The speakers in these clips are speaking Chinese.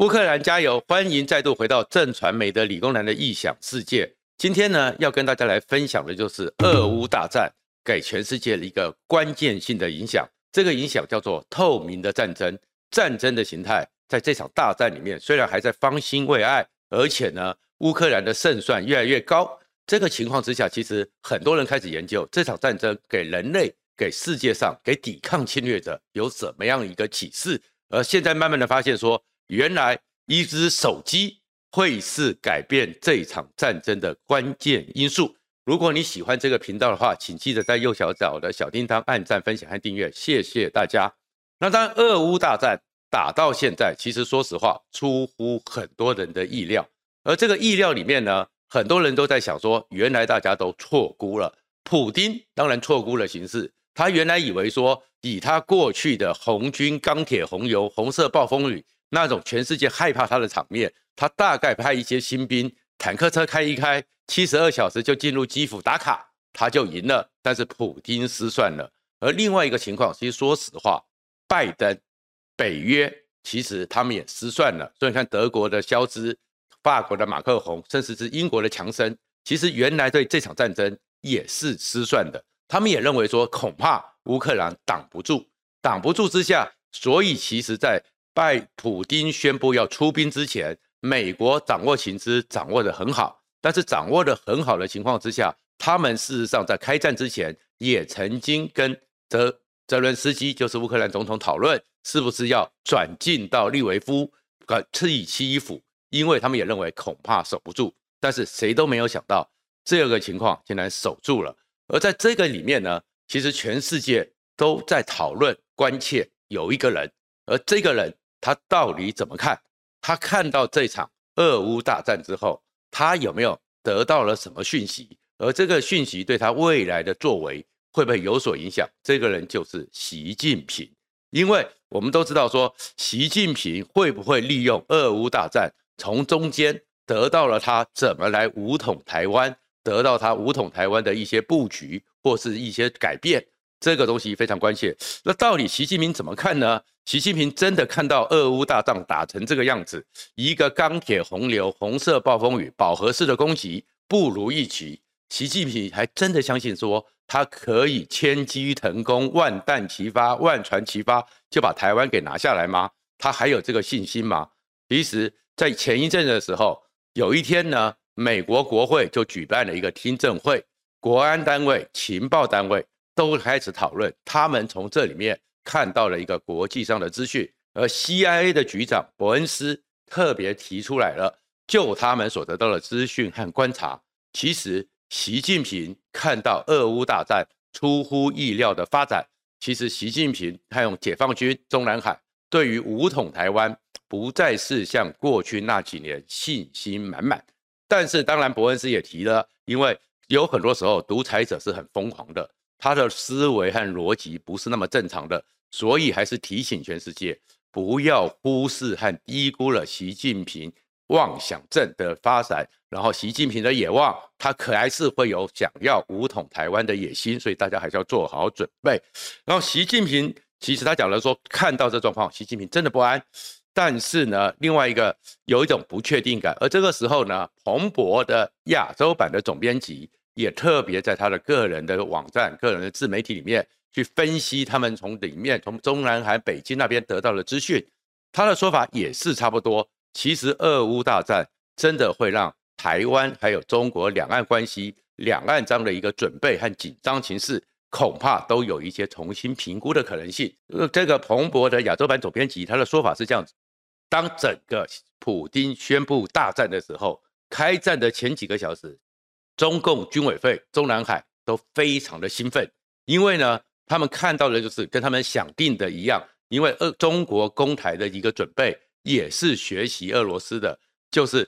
乌克兰加油！欢迎再度回到正传媒的理工男的异想世界。今天呢，要跟大家来分享的就是俄乌大战给全世界的一个关键性的影响。这个影响叫做透明的战争。战争的形态在这场大战里面，虽然还在方兴未艾，而且呢，乌克兰的胜算越来越高。这个情况之下，其实很多人开始研究这场战争给人类、给世界上、给抵抗侵略者有怎么样一个启示。而现在慢慢的发现说。原来一只手机会是改变这场战争的关键因素。如果你喜欢这个频道的话，请记得在右下角的小叮当按赞、分享和订阅，谢谢大家。那当，俄乌大战打到现在，其实说实话出乎很多人的意料。而这个意料里面呢，很多人都在想说，原来大家都错估了。普丁当然错估了形势，他原来以为说，以他过去的红军、钢铁、红油、红色暴风雨。那种全世界害怕他的场面，他大概派一些新兵，坦克车开一开，七十二小时就进入基辅打卡，他就赢了。但是普京失算了。而另外一个情况，其实说实话，拜登、北约其实他们也失算了。所以你看德国的肖兹、法国的马克宏，甚至是英国的强生，其实原来对这场战争也是失算的。他们也认为说，恐怕乌克兰挡不住，挡不住之下，所以其实在。拜普丁宣布要出兵之前，美国掌握情资掌握得很好，但是掌握得很好的情况之下，他们事实上在开战之前也曾经跟泽泽伦斯基，就是乌克兰总统讨论，是不是要转进到利维夫，呃，替基辅，因为他们也认为恐怕守不住，但是谁都没有想到这个情况竟然守住了。而在这个里面呢，其实全世界都在讨论关切有一个人，而这个人。他到底怎么看？他看到这场俄乌大战之后，他有没有得到了什么讯息？而这个讯息对他未来的作为会不会有所影响？这个人就是习近平。因为我们都知道说，习近平会不会利用俄乌大战，从中间得到了他怎么来武统台湾，得到他武统台湾的一些布局或是一些改变。这个东西非常关键。那到底习近平怎么看呢？习近平真的看到俄乌大战打成这个样子，一个钢铁洪流、红色暴风雨、饱和式的攻击不如预期。习近平还真的相信说，他可以千机腾空、万弹齐发、万船齐发就把台湾给拿下来吗？他还有这个信心吗？其实，在前一阵的时候，有一天呢，美国国会就举办了一个听证会，国安单位、情报单位。都开始讨论，他们从这里面看到了一个国际上的资讯，而 CIA 的局长伯恩斯特别提出来了，就他们所得到的资讯和观察，其实习近平看到俄乌大战出乎意料的发展，其实习近平他用解放军中南海对于武统台湾不再是像过去那几年信心满满，但是当然伯恩斯也提了，因为有很多时候独裁者是很疯狂的。他的思维和逻辑不是那么正常的，所以还是提醒全世界不要忽视和低估了习近平妄想症的发展。然后，习近平的野望，他可还是会有想要武统台湾的野心，所以大家还是要做好准备。然后，习近平其实他讲了说，看到这状况，习近平真的不安。但是呢，另外一个有一种不确定感。而这个时候呢，彭博的亚洲版的总编辑。也特别在他的个人的网站、个人的自媒体里面去分析他们从里面从中南海、北京那边得到的资讯。他的说法也是差不多。其实俄乌大战真的会让台湾还有中国两岸关系、两岸这样的一个准备和紧张情势，恐怕都有一些重新评估的可能性。这个彭博的亚洲版总编辑他的说法是这样子：当整个普丁宣布大战的时候，开战的前几个小时。中共军委会中南海都非常的兴奋，因为呢，他们看到的就是跟他们想定的一样，因为俄中国攻台的一个准备也是学习俄罗斯的，就是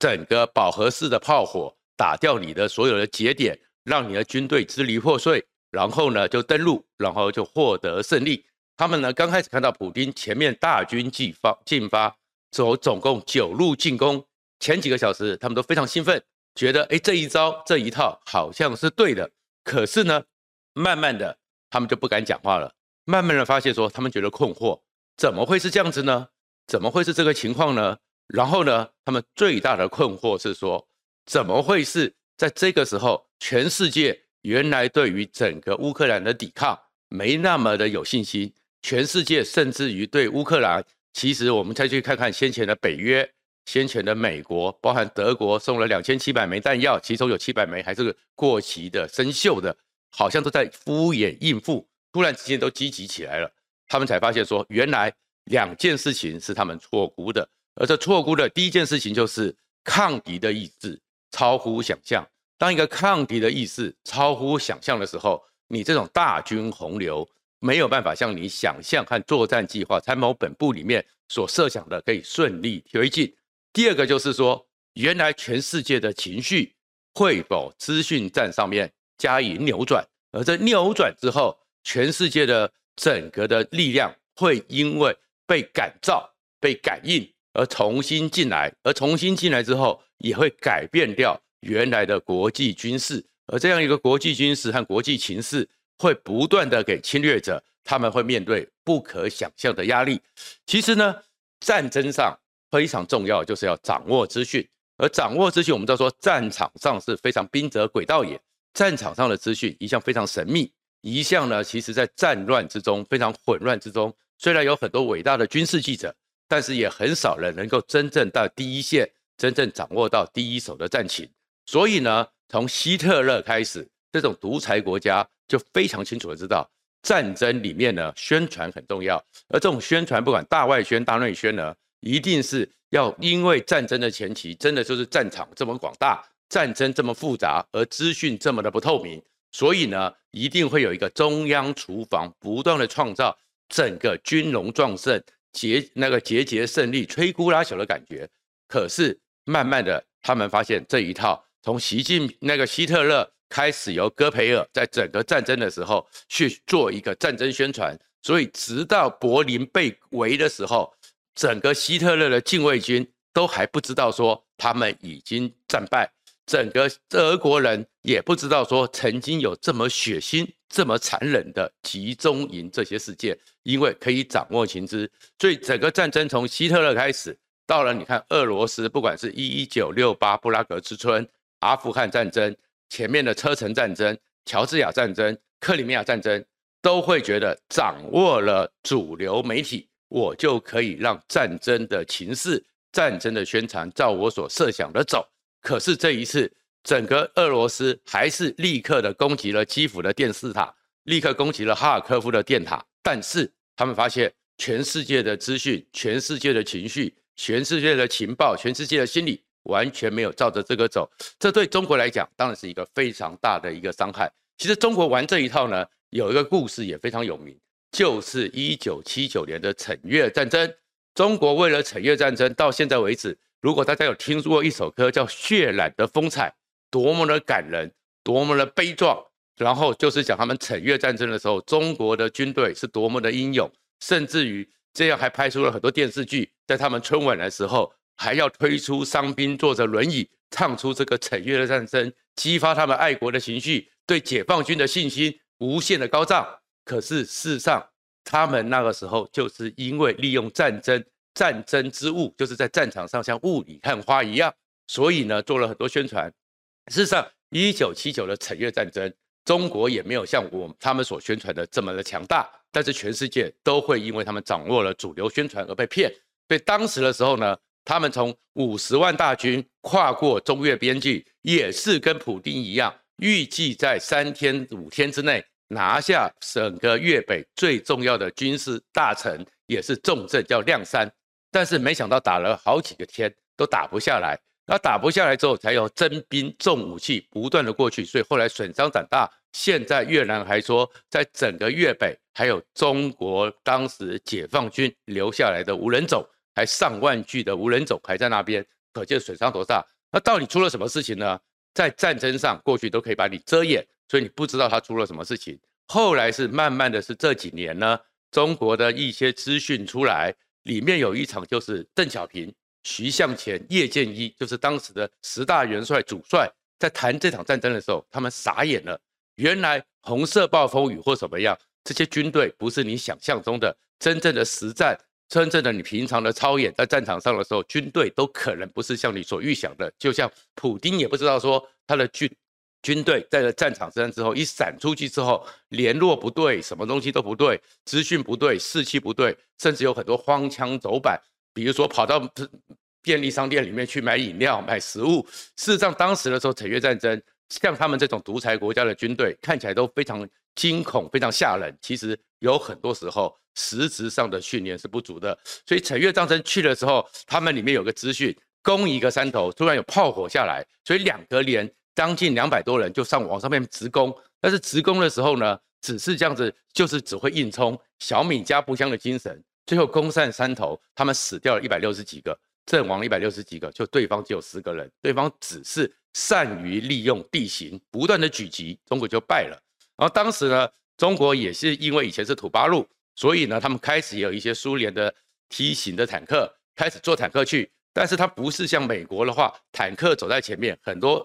整个饱和式的炮火打掉你的所有的节点，让你的军队支离破碎，然后呢就登陆，然后就获得胜利。他们呢刚开始看到普丁前面大军进发进发，走总共九路进攻，前几个小时他们都非常兴奋。觉得哎，这一招这一套好像是对的，可是呢，慢慢的他们就不敢讲话了。慢慢的发现说，他们觉得困惑，怎么会是这样子呢？怎么会是这个情况呢？然后呢，他们最大的困惑是说，怎么会是在这个时候，全世界原来对于整个乌克兰的抵抗没那么的有信心，全世界甚至于对乌克兰，其实我们再去看看先前的北约、先前的美国，包含德国送了两千七百枚弹药，其中有七百枚还是过期的、生锈的，好像都在敷衍应付，突然之间都积极起来了，他们才发现说，原来两件事情是他们错估的。而这错估的第一件事情就是抗敌的意志超乎想象。当一个抗敌的意识超乎想象的时候，你这种大军洪流没有办法像你想象和作战计划参谋本部里面所设想的可以顺利推进。第二个就是说，原来全世界的情绪会否资讯战上面加以扭转，而这扭转之后，全世界的整个的力量会因为被感召、被感应。而重新进来，而重新进来之后，也会改变掉原来的国际军事，而这样一个国际军事和国际情势，会不断的给侵略者，他们会面对不可想象的压力。其实呢，战争上非常重要，就是要掌握资讯，而掌握资讯，我们都说战场上是非常兵者诡道也，战场上的资讯一向非常神秘，一向呢，其实在战乱之中，非常混乱之中，虽然有很多伟大的军事记者。但是也很少人能够真正到第一线，真正掌握到第一手的战情。所以呢，从希特勒开始，这种独裁国家就非常清楚的知道，战争里面呢，宣传很重要。而这种宣传，不管大外宣、大内宣呢，一定是要因为战争的前期真的就是战场这么广大，战争这么复杂，而资讯这么的不透明，所以呢，一定会有一个中央厨房，不断的创造整个军容壮盛。节那个节节胜利、摧枯拉朽的感觉，可是慢慢的，他们发现这一套从习近那个希特勒开始，由戈培尔在整个战争的时候去做一个战争宣传，所以直到柏林被围的时候，整个希特勒的禁卫军都还不知道说他们已经战败。整个德国人也不知道说曾经有这么血腥、这么残忍的集中营这些事件，因为可以掌握情资，所以整个战争从希特勒开始，到了你看俄罗斯，不管是一九六八布拉格之春、阿富汗战争、前面的车臣战争、乔治亚战争、克里米亚战争，都会觉得掌握了主流媒体，我就可以让战争的情势、战争的宣传照我所设想的走。可是这一次，整个俄罗斯还是立刻的攻击了基辅的电视塔，立刻攻击了哈尔科夫的电塔。但是他们发现，全世界的资讯、全世界的情绪、全世界的情报、全世界的心理，完全没有照着这个走。这对中国来讲，当然是一个非常大的一个伤害。其实中国玩这一套呢，有一个故事也非常有名，就是一九七九年的澶渊战争。中国为了澶渊战争，到现在为止。如果大家有听说过一首歌叫《血染的风采》，多么的感人，多么的悲壮，然后就是讲他们澶渊战争的时候，中国的军队是多么的英勇，甚至于这样还拍出了很多电视剧，在他们春晚的时候还要推出伤兵坐着轮椅唱出这个澶渊的战争，激发他们爱国的情绪，对解放军的信心无限的高涨。可是事实上，他们那个时候就是因为利用战争。战争之物就是在战场上像雾里看花一样，所以呢做了很多宣传。事实上，一九七九的澶渊战争，中国也没有像我他们所宣传的这么的强大，但是全世界都会因为他们掌握了主流宣传而被骗。所以当时的时候呢，他们从五十万大军跨过中越边境，也是跟普丁一样，预计在三天五天之内拿下整个越北最重要的军事大城，也是重镇，叫谅山。但是没想到打了好几个天都打不下来，那打不下来之后，才有征兵重武器不断的过去，所以后来损伤长大。现在越南还说，在整个越北还有中国当时解放军留下来的无人种，还上万具的无人种还在那边，可见损伤多大。那到底出了什么事情呢？在战争上过去都可以把你遮掩，所以你不知道他出了什么事情。后来是慢慢的是这几年呢，中国的一些资讯出来。里面有一场，就是邓小平、徐向前、叶剑一，就是当时的十大元帅主帅，在谈这场战争的时候，他们傻眼了。原来红色暴风雨或什么样，这些军队不是你想象中的真正的实战，真正的你平常的操演在战场上的时候，军队都可能不是像你所预想的，就像普丁也不知道说他的军军队在了战场上之后一闪出去之后，联络不对，什么东西都不对，资讯不对，士气不对，甚至有很多荒腔走板，比如说跑到便利商店里面去买饮料、买食物。事实上，当时的时候，陈越战争，像他们这种独裁国家的军队，看起来都非常惊恐、非常吓人。其实有很多时候。实质上的训练是。不足的，所以陈越战争去的时候，他们里面有个资讯，攻一个山头，突然有炮火下来，所以两个连将近两百多人就上往上面直攻。但是直攻的时候呢，只是这样子，就是只会硬冲，小米加步枪的精神，最后攻上山头，他们死掉了一百六十几个，阵亡一百六十几个，就对方只有十个人，对方只是善于利用地形，不断的狙击，中国就败了。然后当时呢，中国也是因为以前是土八路。所以呢，他们开始也有一些苏联的梯型的坦克开始坐坦克去，但是它不是像美国的话，坦克走在前面，很多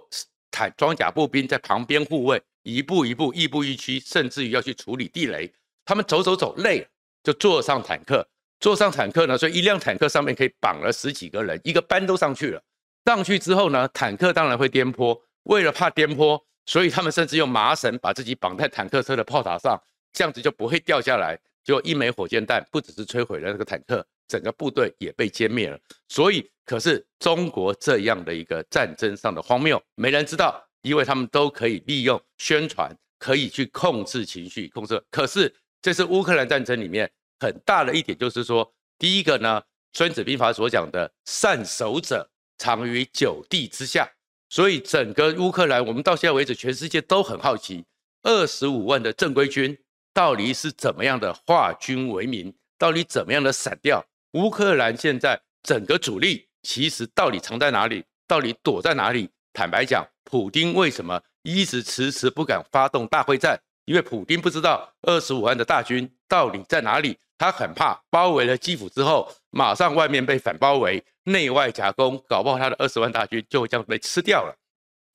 坦装甲步兵在旁边护卫，一步一步，亦步亦趋，甚至于要去处理地雷。他们走走走累了，就坐上坦克，坐上坦克呢，所以一辆坦克上面可以绑了十几个人，一个班都上去了。上去之后呢，坦克当然会颠簸，为了怕颠簸，所以他们甚至用麻绳把自己绑在坦克车的炮塔上，这样子就不会掉下来。就一枚火箭弹，不只是摧毁了那个坦克，整个部队也被歼灭了。所以，可是中国这样的一个战争上的荒谬，没人知道，因为他们都可以利用宣传，可以去控制情绪，控制。可是，这是乌克兰战争里面很大的一点，就是说，第一个呢，《孙子兵法》所讲的“善守者，藏于九地之下”。所以，整个乌克兰，我们到现在为止，全世界都很好奇，二十五万的正规军。到底是怎么样的化军为民？到底怎么样的散掉？乌克兰现在整个主力其实到底藏在哪里？到底躲在哪里？坦白讲，普丁为什么一直迟迟不敢发动大会战？因为普丁不知道二十五万的大军到底在哪里，他很怕包围了基辅之后，马上外面被反包围，内外夹攻，搞不好他的二十万大军就会这样被吃掉了。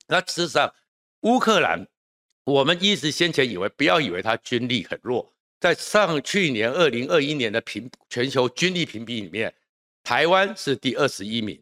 那事实上，乌克兰。我们一直先前以为，不要以为他军力很弱，在上去年二零二一年的评全球军力评比里面，台湾是第二十一名，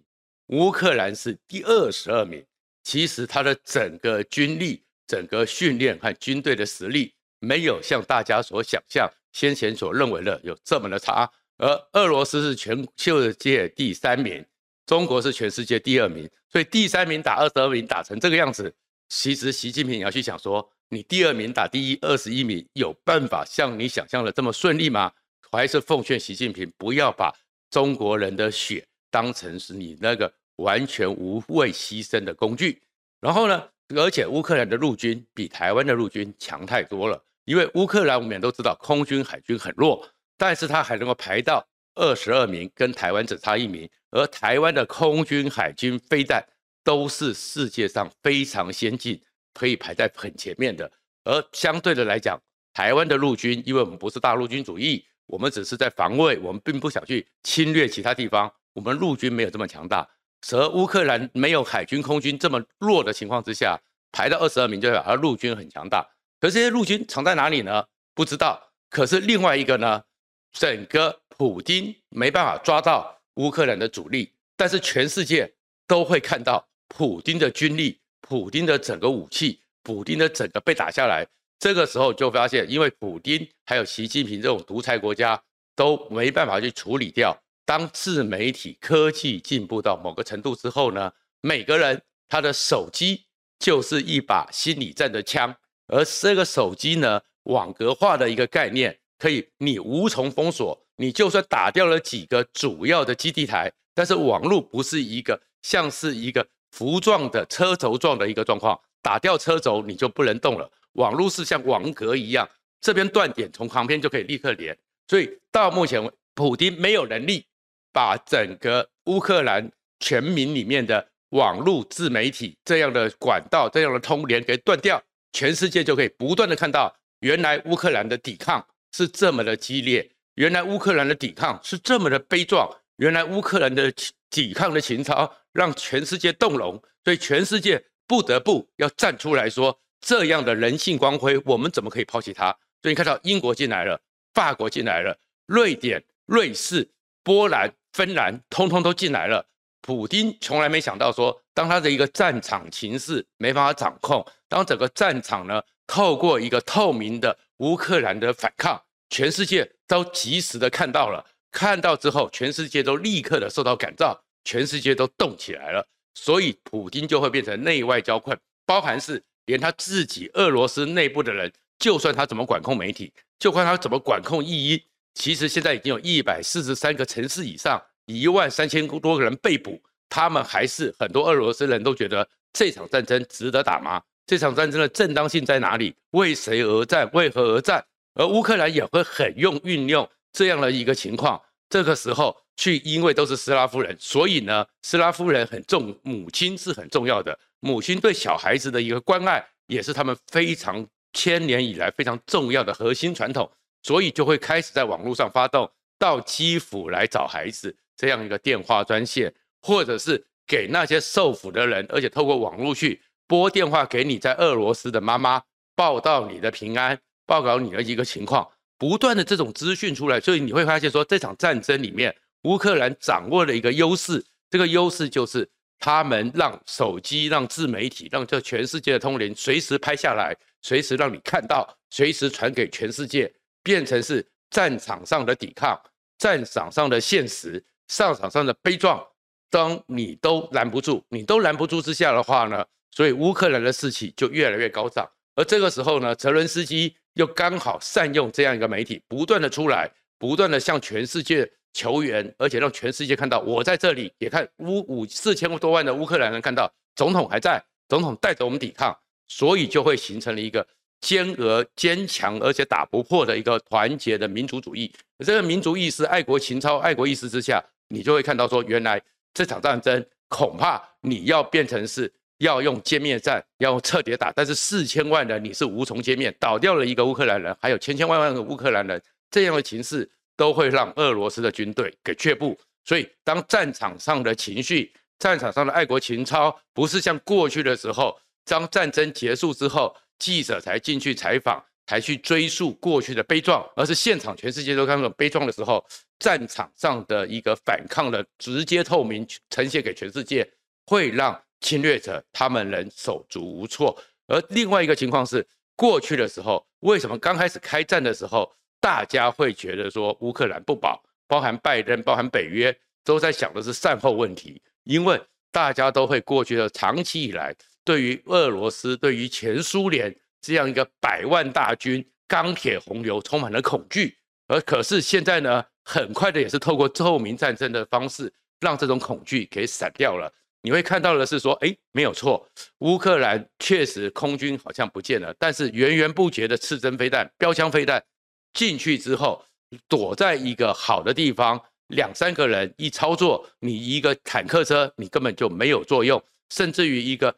乌克兰是第二十二名。其实他的整个军力、整个训练和军队的实力，没有像大家所想象、先前所认为的有这么的差。而俄罗斯是全世界第三名，中国是全世界第二名，所以第三名打二十二名打成这个样子。其实习近平也要去想说，你第二名打第一，二十一名，有办法像你想象的这么顺利吗？还是奉劝习近平不要把中国人的血当成是你那个完全无畏牺牲的工具。然后呢，而且乌克兰的陆军比台湾的陆军强太多了，因为乌克兰我们也都知道空军海军很弱，但是他还能够排到二十二名，跟台湾只差一名，而台湾的空军海军飞弹。都是世界上非常先进，可以排在很前面的。而相对的来讲，台湾的陆军，因为我们不是大陆军主义，我们只是在防卫，我们并不想去侵略其他地方。我们陆军没有这么强大。而乌克兰没有海军、空军这么弱的情况之下，排到二十二名就表示陆军很强大。可是这些陆军藏在哪里呢？不知道。可是另外一个呢，整个普京没办法抓到乌克兰的主力，但是全世界都会看到。普丁的军力，普丁的整个武器，普丁的整个被打下来，这个时候就发现，因为普丁还有习近平这种独裁国家都没办法去处理掉。当自媒体科技进步到某个程度之后呢，每个人他的手机就是一把心理战的枪，而这个手机呢，网格化的一个概念，可以你无从封锁，你就算打掉了几个主要的基地台，但是网络不是一个像是一个。浮状的车轴状的一个状况，打掉车轴你就不能动了。网络是像网格一样，这边断点从旁边就可以立刻连。所以到目前，普丁没有能力把整个乌克兰全民里面的网络自媒体这样的管道、这样的通联给断掉，全世界就可以不断的看到，原来乌克兰的抵抗是这么的激烈，原来乌克兰的抵抗是这么的悲壮，原来乌克兰的抵抗的情操。让全世界动容，所以全世界不得不要站出来说，这样的人性光辉，我们怎么可以抛弃它？所以你看到英国进来了，法国进来了，瑞典、瑞士波兰、芬兰通通都进来了。普丁从来没想到说，当他的一个战场情势没办法掌控，当整个战场呢透过一个透明的乌克兰的反抗，全世界都及时的看到了，看到之后，全世界都立刻的受到感召，全世界都动起来了，所以普京就会变成内外交困，包含是连他自己俄罗斯内部的人，就算他怎么管控媒体，就看他怎么管控异议，其实现在已经有一百四十三个城市以上。一万三千多个人被捕，他们还是很多俄罗斯人都觉得这场战争值得打吗？这场战争的正当性在哪里？为谁而战？为何而战？而乌克兰也会很用运用这样的一个情况，这个时候去，因为都是斯拉夫人，所以呢，斯拉夫人很重母亲是很重要的，母亲对小孩子的一个关爱也是他们非常千年以来非常重要的核心传统，所以就会开始在网络上发动到基辅来找孩子。这样一个电话专线，或者是给那些受俘的人，而且透过网络去拨电话给你在俄罗斯的妈妈，报道你的平安，报告你的一个情况，不断的这种资讯出来，所以你会发现说，这场战争里面，乌克兰掌握了一个优势，这个优势就是他们让手机、让自媒体、让这全世界的通联随时拍下来，随时让你看到，随时传给全世界，变成是战场上的抵抗，战场上的现实。上场上的悲壮，当你都拦不住，你都拦不住之下的话呢，所以乌克兰的士气就越来越高涨。而这个时候呢，泽伦斯基又刚好善用这样一个媒体，不断的出来，不断的向全世界求援，而且让全世界看到我在这里，也看乌五四千多万的乌克兰人看到总统还在，总统带着我们抵抗，所以就会形成了一个坚而坚强而且打不破的一个团结的民族主义。这个民族意识、爱国情操、爱国意识之下。你就会看到说，原来这场战争恐怕你要变成是要用歼灭战，要用彻底打，但是四千万人你是无从歼灭，倒掉了一个乌克兰人，还有千千万万个乌克兰人，这样的情势都会让俄罗斯的军队给却步。所以，当战场上的情绪、战场上的爱国情操不是像过去的时候，当战争结束之后，记者才进去采访。才去追溯过去的悲壮，而是现场全世界都看到悲壮的时候，战场上的一个反抗的直接透明呈现给全世界，会让侵略者他们能手足无措。而另外一个情况是，过去的时候，为什么刚开始开战的时候，大家会觉得说乌克兰不保，包含拜登，包含北约，都在想的是善后问题，因为大家都会过去的长期以来，对于俄罗斯，对于前苏联。这样一个百万大军、钢铁洪流，充满了恐惧。而可是现在呢，很快的也是透过透明战争的方式，让这种恐惧给散掉了。你会看到的是说，哎，没有错，乌克兰确实空军好像不见了，但是源源不绝的刺针飞弹、标枪飞弹进去之后，躲在一个好的地方，两三个人一操作，你一个坦克车你根本就没有作用，甚至于一个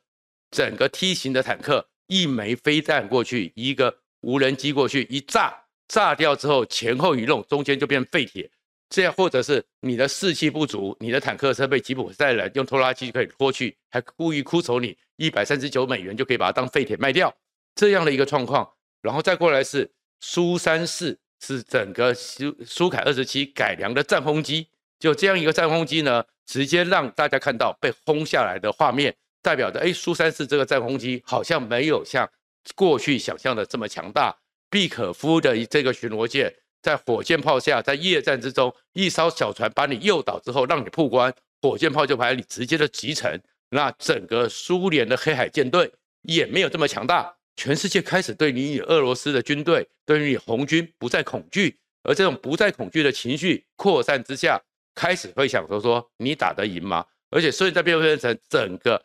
整个梯形的坦克。一枚飞弹过去，一个无人机过去一炸，炸掉之后前后一弄，中间就变废铁。这样或者是你的士气不足，你的坦克车被吉普赛人用拖拉机可以拖去，还故意哭走你一百三十九美元就可以把它当废铁卖掉，这样的一个状况。然后再过来是苏三四，是整个苏苏凯二十七改良的战轰机，就这样一个战轰机呢，直接让大家看到被轰下来的画面。代表着哎，苏三四这个战轰机好像没有像过去想象的这么强大。毕可夫的这个巡逻舰在火箭炮下，在夜战之中，一艘小船把你诱导之后，让你破关，火箭炮就把你直接的击沉。那整个苏联的黑海舰队也没有这么强大。全世界开始对你与俄罗斯的军队，对于你红军不再恐惧，而这种不再恐惧的情绪扩散之下，开始会想说说你打得赢吗？而且所以在变变成整个。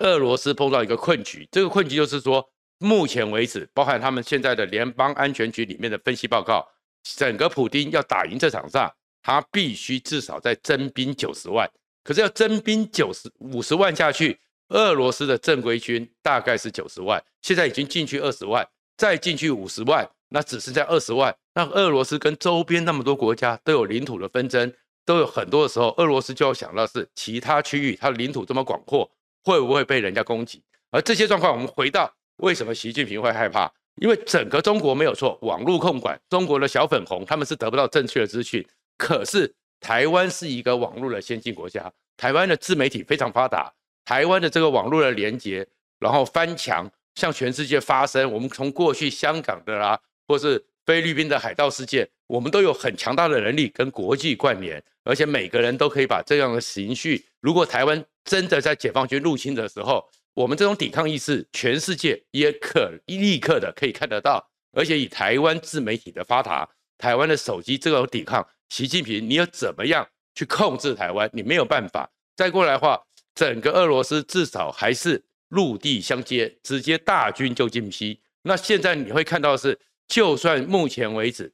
俄罗斯碰到一个困局，这个困局就是说，目前为止，包含他们现在的联邦安全局里面的分析报告，整个普丁要打赢这场仗，他必须至少再征兵九十万。可是要征兵九十五十万下去，俄罗斯的正规军大概是九十万，现在已经进去二十万，再进去五十万，那只剩下二十万。那俄罗斯跟周边那么多国家都有领土的纷争，都有很多的时候，俄罗斯就要想到是其他区域，它的领土这么广阔。会不会被人家攻击？而这些状况，我们回到为什么习近平会害怕？因为整个中国没有错，网络控管，中国的小粉红他们是得不到正确的资讯。可是台湾是一个网络的先进国家，台湾的自媒体非常发达，台湾的这个网络的连接，然后翻墙向全世界发声。我们从过去香港的啦，或是菲律宾的海盗事件，我们都有很强大的能力跟国际关联，而且每个人都可以把这样的情绪，如果台湾真的在解放军入侵的时候，我们这种抵抗意识，全世界也可立刻的可以看得到。而且以台湾自媒体的发达，台湾的手机这种抵抗，习近平你要怎么样去控制台湾？你没有办法。再过来的话，整个俄罗斯至少还是陆地相接，直接大军就进西。那现在你会看到是，就算目前为止，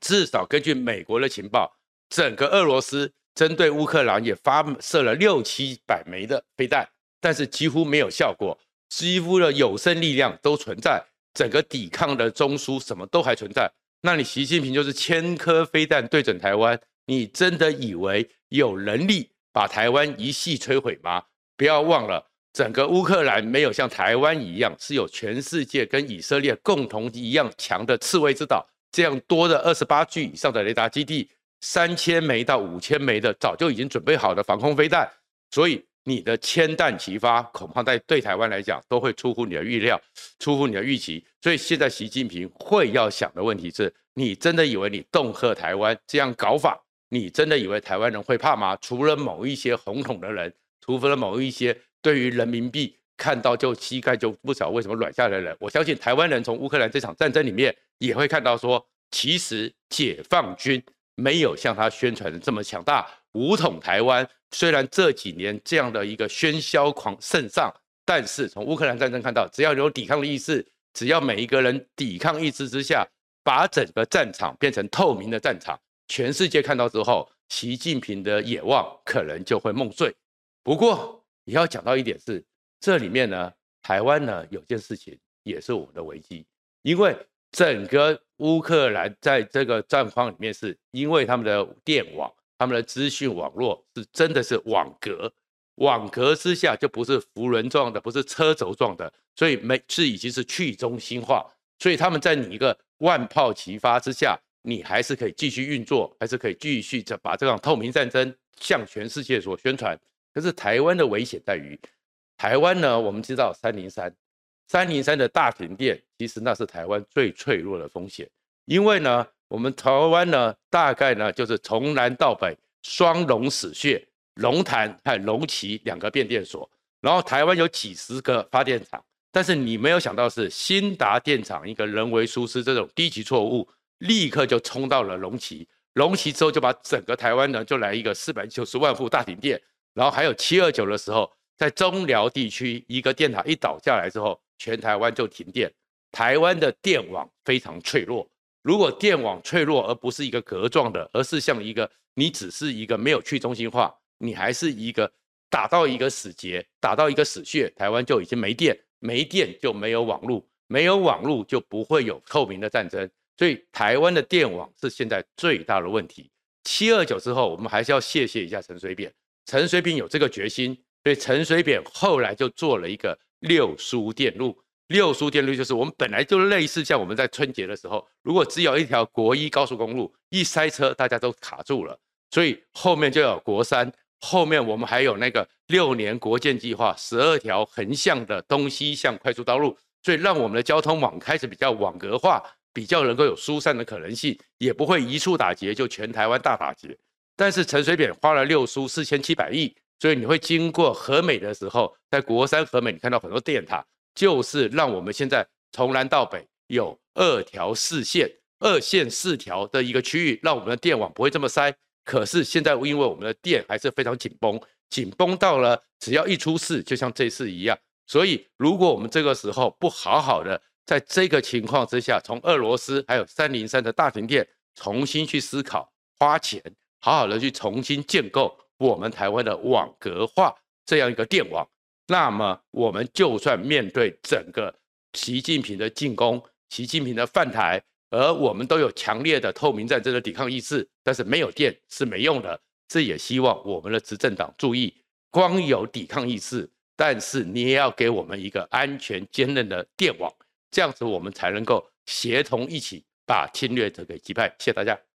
至少根据美国的情报，整个俄罗斯针对乌克兰也发射了六七百枚的飞弹，但是几乎没有效果，几乎的有生力量都存在。整个抵抗的中枢什么都还存在，那你习近平就是千颗飞弹对准台湾，你真的以为有能力把台湾一系摧毁吗？不要忘了，整个乌克兰没有像台湾一样是有全世界跟以色列共同一样强的刺猬之岛这样多的二十八具以上的雷达基地，三千枚到五千枚的早就已经准备好的防空飞弹，所以。你的千弹齐发，恐怕在对台湾来讲都会出乎你的预料，出乎你的预期。所以现在习近平会要想的问题是：你真的以为你恫吓台湾这样搞法，你真的以为台湾人会怕吗？除了某一些红统的人，除了某一些对于人民币看到就膝盖就不晓为什么软下来的人，我相信台湾人从乌克兰这场战争里面也会看到说，其实解放军没有像他宣传的这么强大。武统台湾，虽然这几年这样的一个喧嚣狂盛上，但是从乌克兰战争看到，只要有抵抗的意识，只要每一个人抵抗意志之下，把整个战场变成透明的战场，全世界看到之后，习近平的野望可能就会梦碎。不过也要讲到一点是，这里面呢，台湾呢有件事情也是我们的危机，因为整个乌克兰在这个战况里面，是因为他们的电网。他们的资讯网络是真的是网格，网格之下就不是浮轮状的，不是车轴状的，所以没是已经是去中心化，所以他们在你一个万炮齐发之下，你还是可以继续运作，还是可以继续的把这场透明战争向全世界所宣传。可是台湾的危险在于，台湾呢，我们知道三零三，三零三的大停电，其实那是台湾最脆弱的风险，因为呢。我们台湾呢，大概呢就是从南到北双龙死穴，龙潭和龙崎两个变电所，然后台湾有几十个发电厂，但是你没有想到是兴达电厂一个人为疏失这种低级错误，立刻就冲到了龙崎，龙崎之后就把整个台湾呢就来一个四百九十万户大停电，然后还有七二九的时候，在中寮地区一个电塔一倒下来之后，全台湾就停电，台湾的电网非常脆弱。如果电网脆弱，而不是一个格状的，而是像一个你只是一个没有去中心化，你还是一个打到一个死结，打到一个死穴，台湾就已经没电，没电就没有网络，没有网络就不会有透明的战争。所以台湾的电网是现在最大的问题。七二九之后，我们还是要谢谢一下陈水扁，陈水扁有这个决心，所以陈水扁后来就做了一个六输电路。六输电路就是我们本来就类似像我们在春节的时候，如果只有一条国一高速公路一塞车，大家都卡住了，所以后面就有国三，后面我们还有那个六年国建计划，十二条横向的东西向快速道路，所以让我们的交通网开始比较网格化，比较能够有疏散的可能性，也不会一触打劫就全台湾大打劫。但是陈水扁花了六输四千七百亿，所以你会经过和美的时候，在国三和美，你看到很多电塔。就是让我们现在从南到北有二条四线、二线四条的一个区域，让我们的电网不会这么塞。可是现在因为我们的电还是非常紧绷，紧绷到了只要一出事，就像这次一样。所以如果我们这个时候不好好的在这个情况之下，从俄罗斯还有三零三的大停电重新去思考，花钱好好的去重新建构我们台湾的网格化这样一个电网。那么，我们就算面对整个习近平的进攻、习近平的犯台，而我们都有强烈的透明战争的抵抗意识，但是没有电是没用的。这也希望我们的执政党注意，光有抵抗意识，但是你也要给我们一个安全坚韧的电网，这样子我们才能够协同一起把侵略者给击败。谢谢大家。